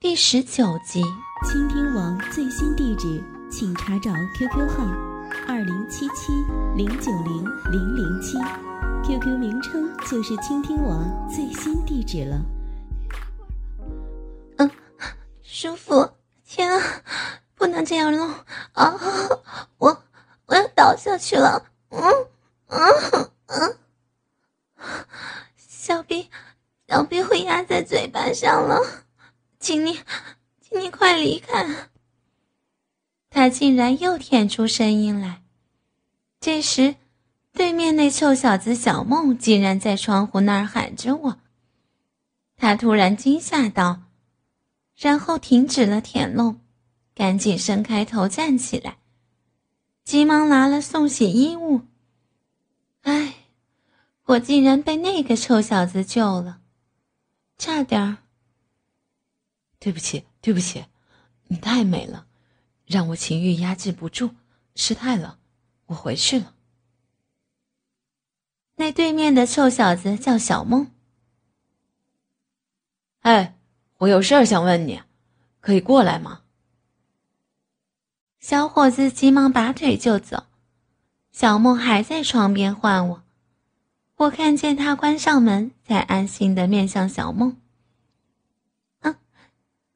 第十九集。倾听王最新地址，请查找 QQ 号二零七七零九零零零七，QQ 名称就是倾听王最新地址了。嗯，舒服，天啊，不能这样弄啊！我我要倒下去了，嗯嗯嗯，小臂小臂会压在嘴巴上了，请你。请你快离开！他竟然又舔出声音来。这时，对面那臭小子小梦竟然在窗户那儿喊着我。他突然惊吓到，然后停止了舔弄，赶紧伸开头站起来，急忙拿了送洗衣物。唉，我竟然被那个臭小子救了，差点儿。对不起。对不起，你太美了，让我情欲压制不住，失态了，我回去了。那对面的臭小子叫小梦。哎，我有事儿想问你，可以过来吗？小伙子急忙拔腿就走，小梦还在床边唤我，我看见他关上门，才安心的面向小梦。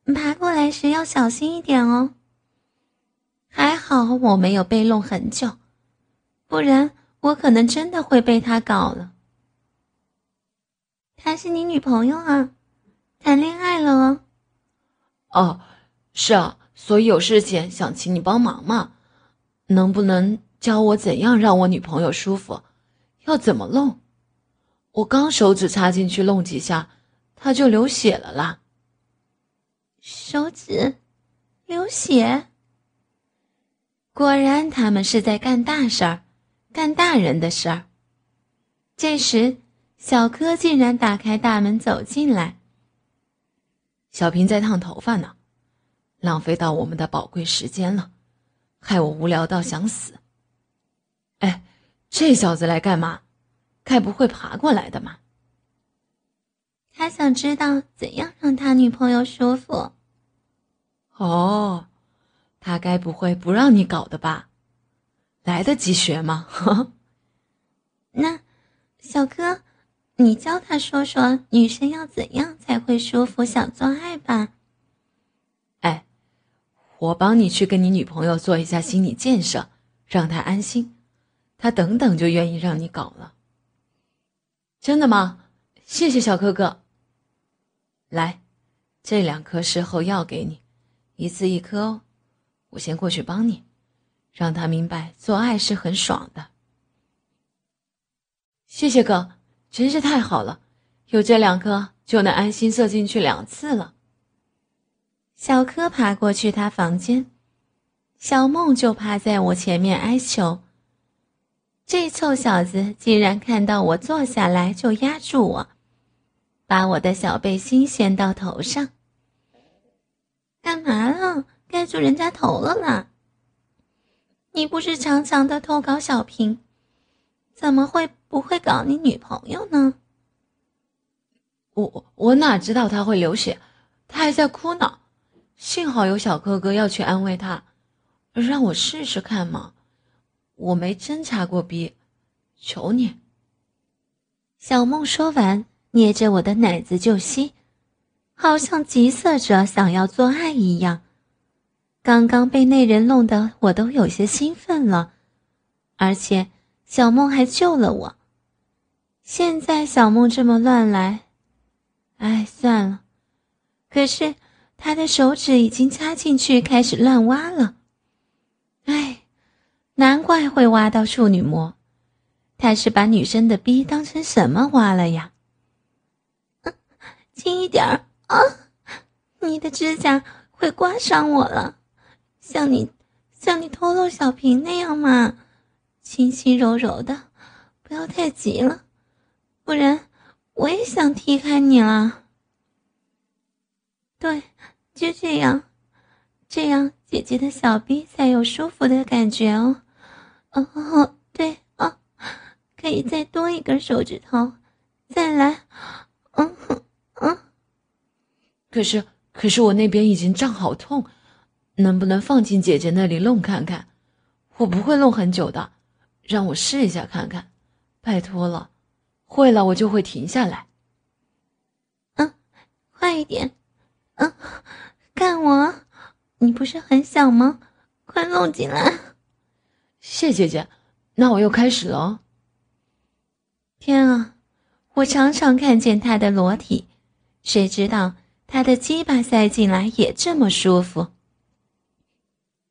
爬过来时要小心一点哦。还好我没有被弄很久，不然我可能真的会被他搞了。她是你女朋友啊？谈恋爱了哦？哦，是啊，所以有事情想请你帮忙嘛。能不能教我怎样让我女朋友舒服？要怎么弄？我刚手指插进去弄几下，她就流血了啦。手指流血，果然他们是在干大事儿，干大人的事儿。这时，小柯竟然打开大门走进来。小平在烫头发呢，浪费到我们的宝贵时间了，害我无聊到想死。哎，这小子来干嘛？该不会爬过来的嘛？他想知道怎样让他女朋友舒服。哦，他该不会不让你搞的吧？来得及学吗？那，小哥，你教他说说女生要怎样才会舒服，想做爱吧？哎，我帮你去跟你女朋友做一下心理建设，让她安心，她等等就愿意让你搞了。真的吗？谢谢小哥哥。来，这两颗事后药给你，一次一颗哦。我先过去帮你，让他明白做爱是很爽的。谢谢哥，真是太好了，有这两颗就能安心射进去两次了。小柯爬过去他房间，小梦就趴在我前面哀求。这臭小子竟然看到我坐下来就压住我。把我的小背心掀到头上，干嘛了？盖住人家头了啦！你不是常常的偷搞小平，怎么会不会搞你女朋友呢？我我哪知道他会流血，他还在哭呢。幸好有小哥哥要去安慰他，让我试试看嘛。我没侦查过逼，求你。小梦说完。捏着我的奶子就吸，好像急色着想要做爱一样。刚刚被那人弄得我都有些兴奋了，而且小梦还救了我。现在小梦这么乱来，哎，算了。可是他的手指已经插进去开始乱挖了，哎，难怪会挖到处女膜。他是把女生的逼当成什么挖了呀？轻一点啊！你的指甲会刮伤我了，像你像你偷漏小瓶那样嘛，轻轻柔柔的，不要太急了，不然我也想踢开你了。对，就这样，这样姐姐的小臂才有舒服的感觉哦。哦，对啊，可以再多一根手指头，再来。嗯哼，可是可是我那边已经胀好痛，能不能放进姐姐那里弄看看？我不会弄很久的，让我试一下看看，拜托了，会了我就会停下来。嗯，快一点，嗯，看我，你不是很想吗？快弄进来。谢姐姐，那我又开始了。天啊，我常常看见他的裸体，谁知道他的鸡巴塞进来也这么舒服。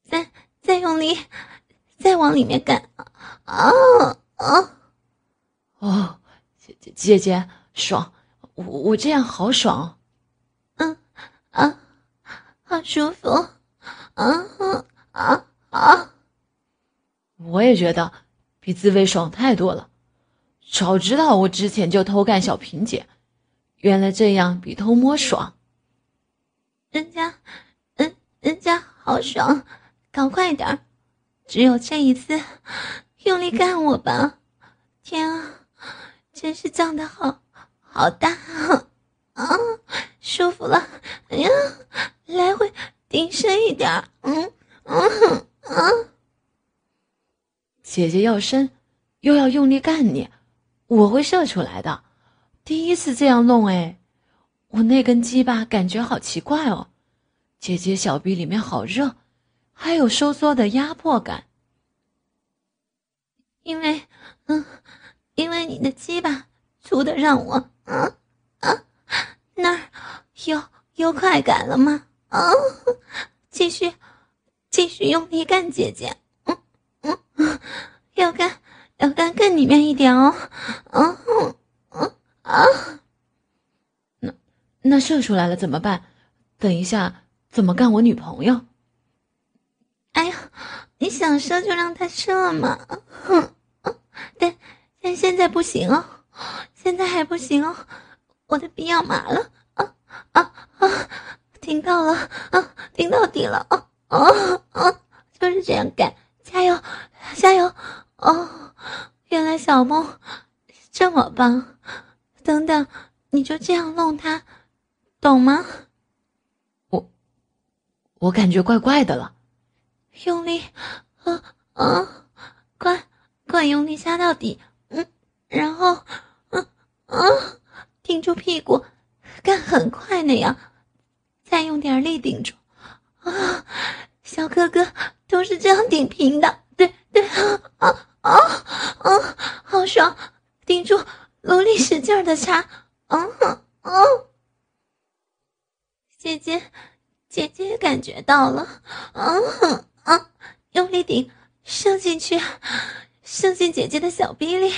再再用力，再往里面干，啊啊！哦，姐姐姐姐爽，我我这样好爽。嗯啊，好舒服，啊啊啊！我也觉得比自慰爽太多了。早知道我之前就偷干小萍姐，原来这样比偷摸爽。人家，人人家好爽，搞快点儿！只有这一次，用力干我吧！天啊，真是胀得好好大啊！舒服了！哎呀，来回顶深一点嗯嗯嗯。姐姐要深，又要用力干你，我会射出来的。第一次这样弄，哎，我那根鸡巴感觉好奇怪哦。姐姐小臂里面好热，还有收缩的压迫感。因为，嗯，因为你的鸡巴粗的让我，啊啊，那儿有有快感了吗？啊，继续，继续用力干，姐姐。嗯，要干要干更里面一点哦，嗯嗯啊，那射出来了怎么办？等一下怎么干我女朋友？哎呀，你想射就让他射嘛，哼，但但现在不行哦，现在还不行哦，我的臂要麻了，啊啊啊，听到了，啊，听到底了，啊啊啊，就是这样干。加油，加油！哦，原来小梦这么棒。等等，你就这样弄他，懂吗？我，我感觉怪怪的了。用力，啊啊，快，快用力下到底，嗯，然后，嗯嗯，顶住屁股，干很快那样，再用点力顶住，啊。小哥哥都是这样顶平的，对对啊啊啊啊！好爽，顶住，努力使劲的插，嗯嗯。姐姐，姐姐感觉到了，嗯嗯，用力顶，射进去，射进姐姐的小臂里。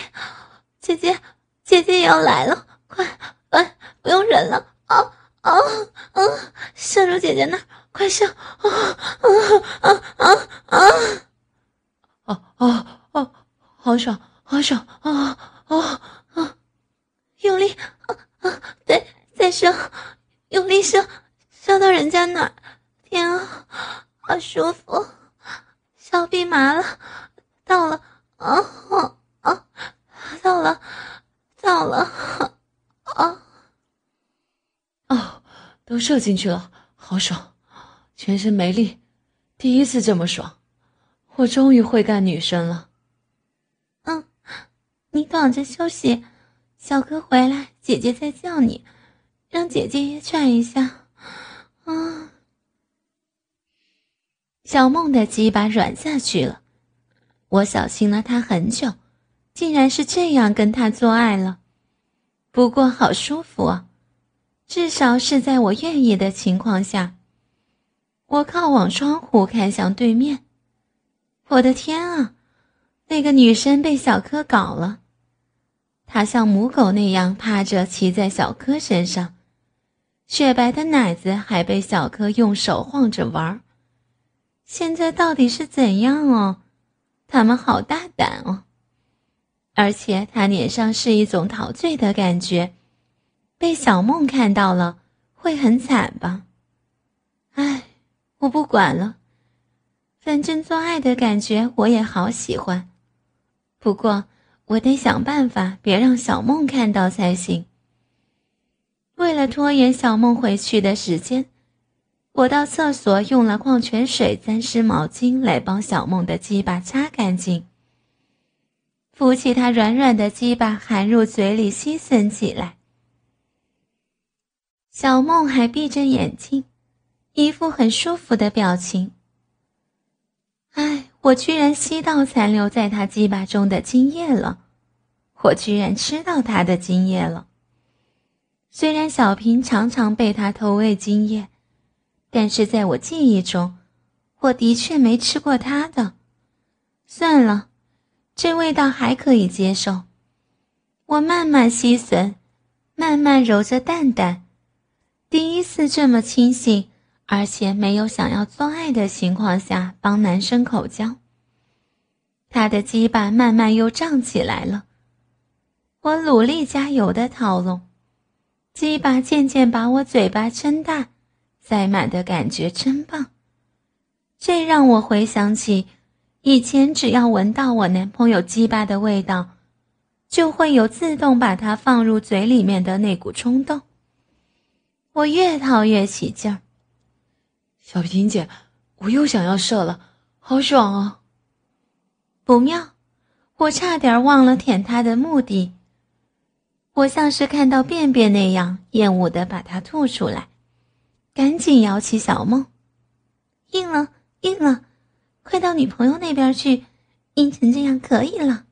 姐姐，姐姐也要来了，快快，不用忍了，啊啊啊！射入姐姐那。快射！啊啊啊啊啊！哦哦哦，好爽，好爽！啊啊啊！用力！啊啊！再再射！用力射！射到人家那儿！天啊，好舒服！小臂麻了，到了！啊啊啊！到了，到了！啊！哦，都射进去了，好爽！全身没力，第一次这么爽，我终于会干女生了。嗯，你躺着休息，小哥回来，姐姐再叫你，让姐姐也喘一下。啊，小梦的鸡巴软下去了，我小心了她很久，竟然是这样跟她做爱了。不过好舒服啊，至少是在我愿意的情况下。我靠往窗户看向对面，我的天啊！那个女生被小柯搞了，她像母狗那样趴着骑在小柯身上，雪白的奶子还被小柯用手晃着玩儿现在到底是怎样哦？他们好大胆哦！而且他脸上是一种陶醉的感觉，被小梦看到了会很惨吧？唉，我不管了，反正做爱的感觉我也好喜欢。不过我得想办法别让小梦看到才行。为了拖延小梦回去的时间，我到厕所用了矿泉水沾湿毛巾来帮小梦的鸡巴擦干净，扶起她软软的鸡巴含入嘴里吸吮起来。小梦还闭着眼睛。一副很舒服的表情。唉，我居然吸到残留在他鸡巴中的精液了，我居然吃到他的精液了。虽然小平常常被他偷喂精液，但是在我记忆中，我的确没吃过他的。算了，这味道还可以接受。我慢慢吸吮，慢慢揉着蛋蛋，第一次这么清醒。而且没有想要做爱的情况下帮男生口交，他的鸡巴慢慢又胀起来了。我努力加油的套路，鸡巴渐渐把我嘴巴撑大，塞满的感觉真棒。这让我回想起以前，只要闻到我男朋友鸡巴的味道，就会有自动把它放入嘴里面的那股冲动。我越套越起劲儿。小平姐，我又想要射了，好爽啊！不妙，我差点忘了舔他的目的。我像是看到便便那样厌恶的把它吐出来，赶紧摇起小梦，硬了，硬了，快到女朋友那边去，硬成这样可以了。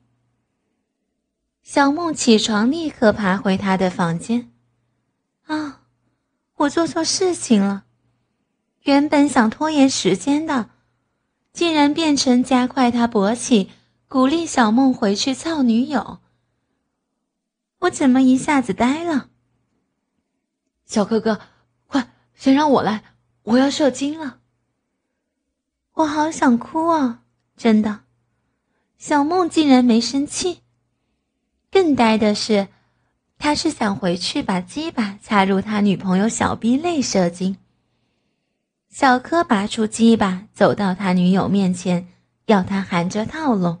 小梦起床，立刻爬回他的房间。啊，我做错事情了。原本想拖延时间的，竟然变成加快他勃起，鼓励小梦回去操女友。我怎么一下子呆了？小哥哥，快，先让我来，我要射精了。我好想哭啊！真的，小梦竟然没生气。更呆的是，他是想回去把鸡巴插入他女朋友小逼内射精。小柯拔出鸡巴，走到他女友面前，要他含着套路。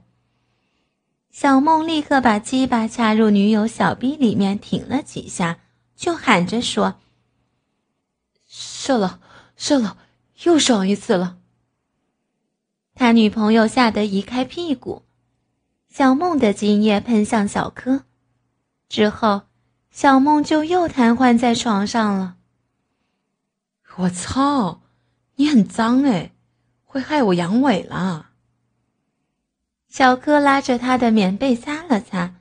小梦立刻把鸡巴插入女友小臂里面，挺了几下，就喊着说：“射了，射了，又爽一次了。”他女朋友吓得移开屁股，小梦的精液喷向小柯，之后，小梦就又瘫痪在床上了。我操！你很脏哎，会害我阳痿啦。小柯拉着他的棉被擦了擦，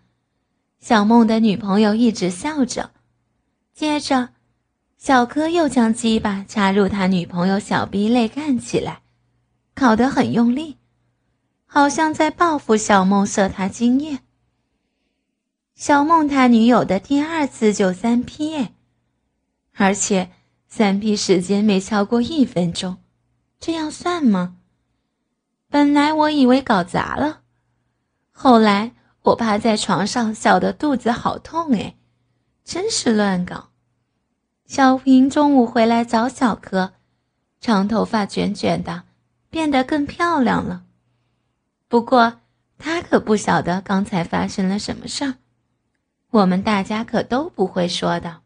小梦的女朋友一直笑着。接着，小柯又将鸡巴插入他女朋友小臂内干起来，烤得很用力，好像在报复小梦射他精液。小梦他女友的第二次就三 P 哎，而且。三 P 时间没超过一分钟，这样算吗？本来我以为搞砸了，后来我趴在床上，笑得肚子好痛哎，真是乱搞。小平中午回来找小柯，长头发卷卷的，变得更漂亮了。不过他可不晓得刚才发生了什么事儿，我们大家可都不会说的。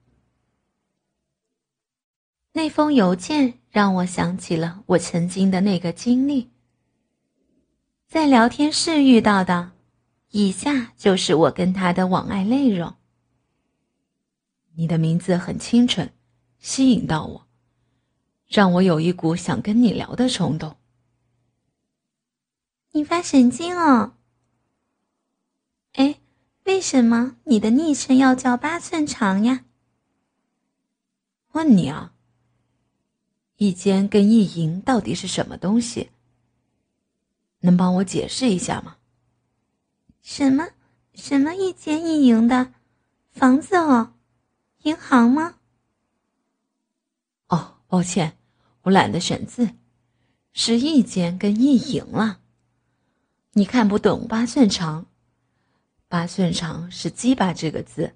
那封邮件让我想起了我曾经的那个经历，在聊天室遇到的，以下就是我跟他的往爱内容。你的名字很清纯，吸引到我，让我有一股想跟你聊的冲动。你发神经哦！哎，为什么你的昵称要叫八寸长呀？问你啊。一间跟一淫到底是什么东西？能帮我解释一下吗？什么什么一间一营的房子哦？银行吗？哦，抱歉，我懒得选字，是一间跟一营了。你看不懂八寸长，八寸长是鸡巴这个字，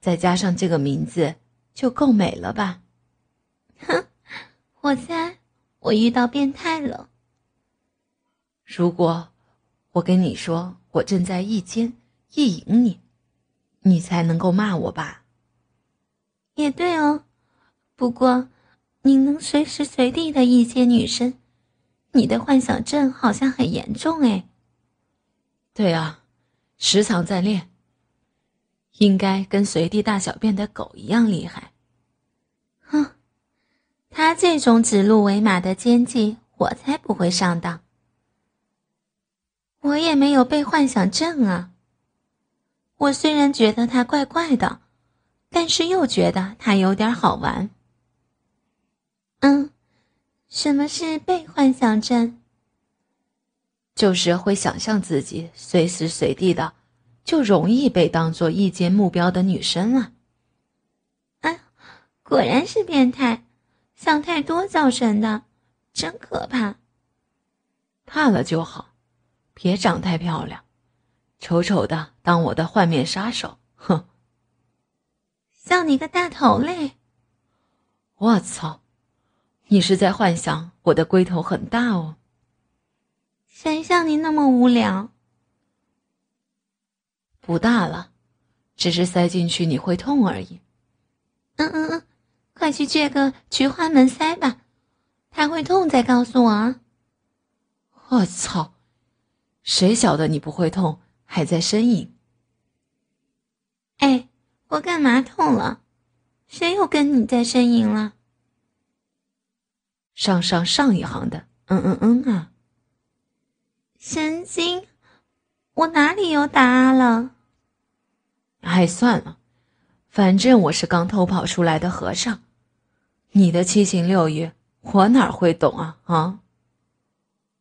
再加上这个名字就够美了吧？哼，我猜我遇到变态了。如果我跟你说我正在一奸一淫你，你才能够骂我吧？也对哦，不过。你能随时随地的一接女生，你的幻想症好像很严重哎。对啊，时常在练。应该跟随地大小便的狗一样厉害。哼，他这种指鹿为马的奸计，我才不会上当。我也没有被幻想症啊。我虽然觉得他怪怪的，但是又觉得他有点好玩。嗯，什么是被幻想症？就是会想象自己随时随地的，就容易被当做一间目标的女生啊！哎，果然是变态，想太多造成的，真可怕。怕了就好，别长太漂亮，丑丑的当我的换面杀手，哼！像你个大头嘞！我操！你是在幻想我的龟头很大哦？谁像你那么无聊？不大了，只是塞进去你会痛而已。嗯嗯嗯，快去借个菊花门塞吧，它会痛再告诉我啊！我操，谁晓得你不会痛，还在呻吟？哎，我干嘛痛了？谁又跟你在呻吟了？上上上一行的，嗯嗯嗯啊！神经，我哪里有打了？哎，算了，反正我是刚偷跑出来的和尚，你的七情六欲我哪会懂啊啊！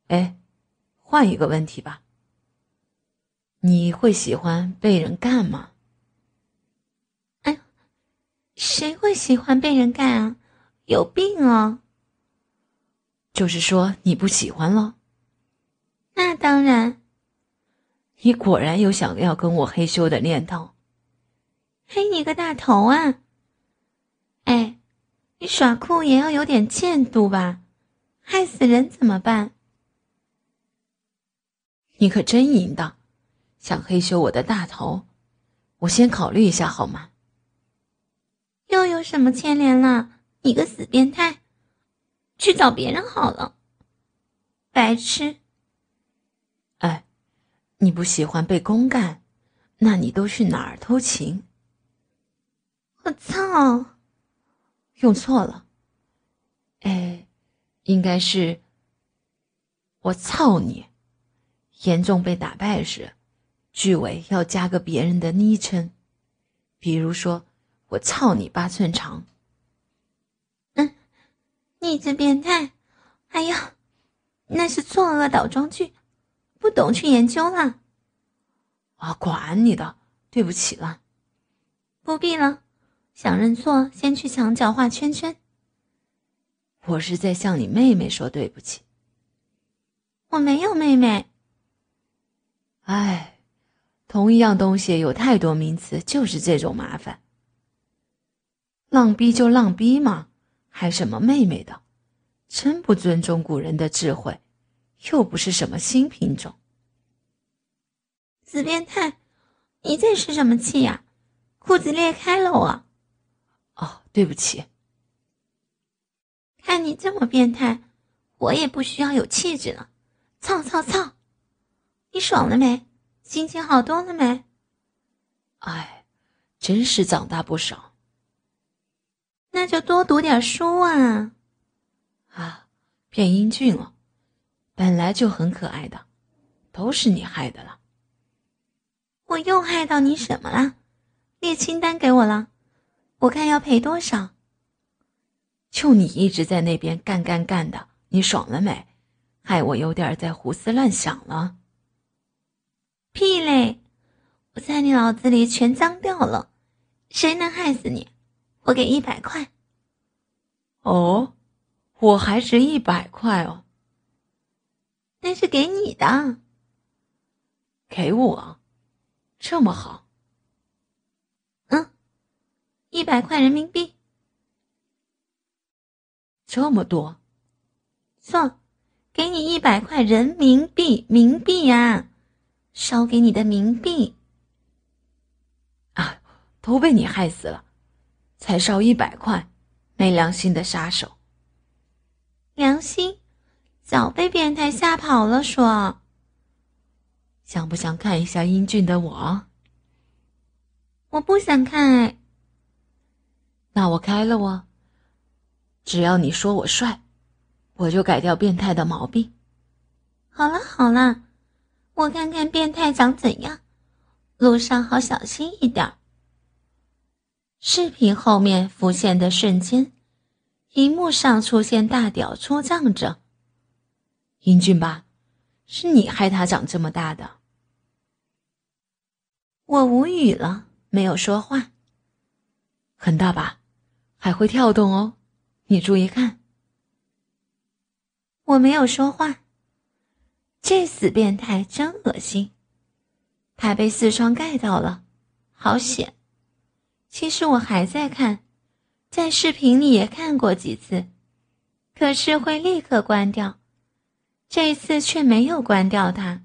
哎，换一个问题吧，你会喜欢被人干吗？哎，谁会喜欢被人干啊？有病啊！就是说你不喜欢了，那当然。你果然有想要跟我嘿咻的念头，嘿你个大头啊！哎，你耍酷也要有点限度吧，害死人怎么办？你可真淫荡，想黑修我的大头，我先考虑一下好吗？又有什么牵连了？你个死变态！去找别人好了，白痴！哎，你不喜欢被公干，那你都去哪儿偷情？我操！用错了，哎，应该是我操你！严重被打败时，句尾要加个别人的昵称，比如说我操你八寸长。嗯你这变态！哎呀，那是错愕倒装句，不懂去研究了。啊，管你的，对不起了。不必了，想认错先去墙角画圈圈。我是在向你妹妹说对不起。我没有妹妹。哎，同一样东西有太多名词，就是这种麻烦。浪逼就浪逼嘛。还什么妹妹的，真不尊重古人的智慧，又不是什么新品种。死变态，你在生什么气呀？裤子裂开了我。哦，对不起。看你这么变态，我也不需要有气质了。操操操！你爽了没？心情好多了没？哎，真是长大不少。那就多读点书啊！啊，变英俊了，本来就很可爱的，都是你害的了。我又害到你什么了？列清单给我了，我看要赔多少。就你一直在那边干干干的，你爽了没？害我有点在胡思乱想了。屁嘞！我在你脑子里全脏掉了，谁能害死你？我给一百块。哦，我还值一百块哦。那是给你的。给我，这么好？嗯，一百块人民币。这么多？错，给你一百块人民币，冥币呀，烧给你的冥币。啊，都被你害死了，才烧一百块，没良心的杀手。良心，早被变态吓跑了。说。想不想看一下英俊的我？我不想看哎。那我开了哦。只要你说我帅，我就改掉变态的毛病。好了好了，我看看变态长怎样。路上好小心一点。视频后面浮现的瞬间，荧幕上出现大屌出仗着。英俊吧？是你害他长这么大的，我无语了，没有说话。很大吧，还会跳动哦，你注意看。我没有说话。这死变态真恶心，他被四窗盖到了，好险。其实我还在看，在视频里也看过几次，可是会立刻关掉。这次却没有关掉它，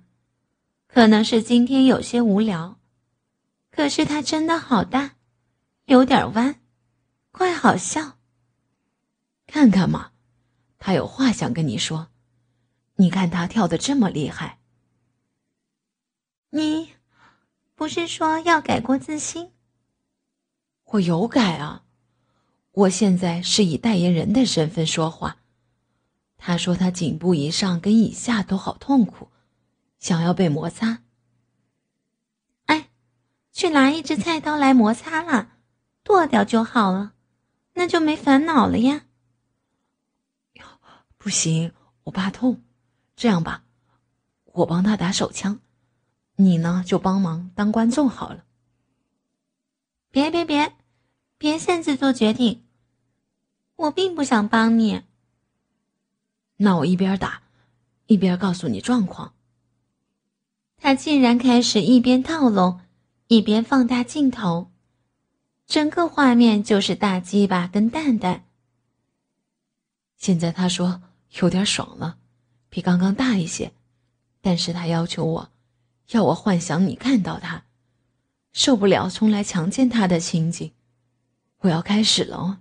可能是今天有些无聊。可是它真的好大，有点弯，怪好笑。看看嘛，他有话想跟你说。你看他跳的这么厉害。你不是说要改过自新？我有改啊，我现在是以代言人的身份说话。他说：“他颈部以上跟以下都好痛苦，想要被摩擦。哎，去拿一只菜刀来摩擦了，剁掉就好了，那就没烦恼了呀。”不行，我怕痛。这样吧，我帮他打手枪，你呢就帮忙当观众好了。别别别，别擅自做决定，我并不想帮你。那我一边打，一边告诉你状况。他竟然开始一边套路，一边放大镜头，整个画面就是大鸡巴跟蛋蛋。现在他说有点爽了，比刚刚大一些，但是他要求我，要我幻想你看到他，受不了重来强奸他的情景。我要开始了哦。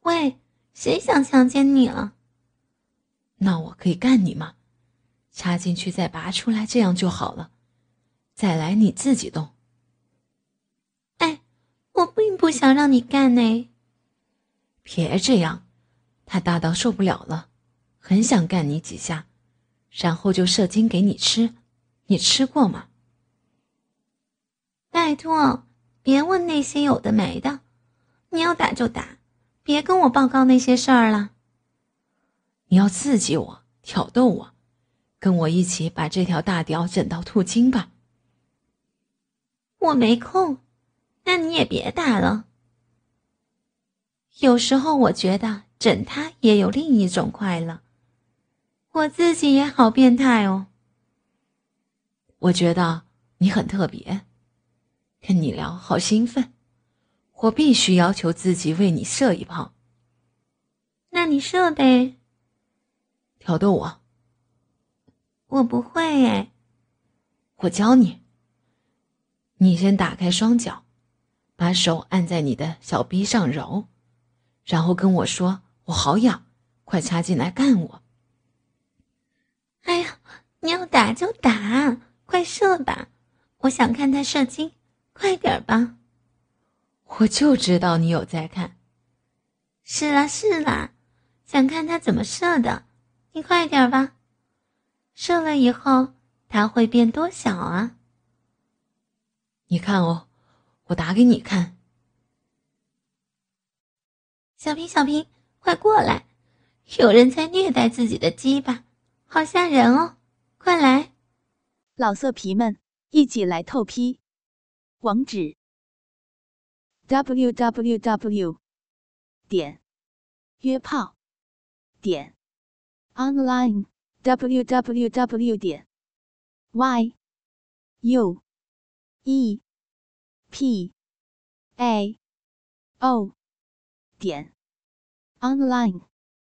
喂，谁想强奸你了？那我可以干你吗？插进去再拔出来，这样就好了。再来，你自己动。哎，我并不想让你干呢。别这样，他大到受不了了，很想干你几下，然后就射精给你吃。你吃过吗？拜托，别问那些有的没的。你要打就打，别跟我报告那些事儿了。你要刺激我，挑逗我，跟我一起把这条大屌整到吐精吧。我没空，那你也别打了。有时候我觉得整他也有另一种快乐。我自己也好变态哦。我觉得你很特别，跟你聊好兴奋，我必须要求自己为你射一炮。那你射呗。挑逗我，我不会哎，我教你。你先打开双脚，把手按在你的小臂上揉，然后跟我说：“我好痒，快插进来干我。”哎呀，你要打就打，快射吧！我想看他射精，快点吧！我就知道你有在看。是啦是啦，想看他怎么射的。你快点吧，射了以后他会变多小啊？你看哦，我打给你看。小平，小平，快过来！有人在虐待自己的鸡巴，好吓人哦！快来，老色皮们，一起来透批！网址：w w w. 点约炮点。online www 点 y u e p a o 点 online。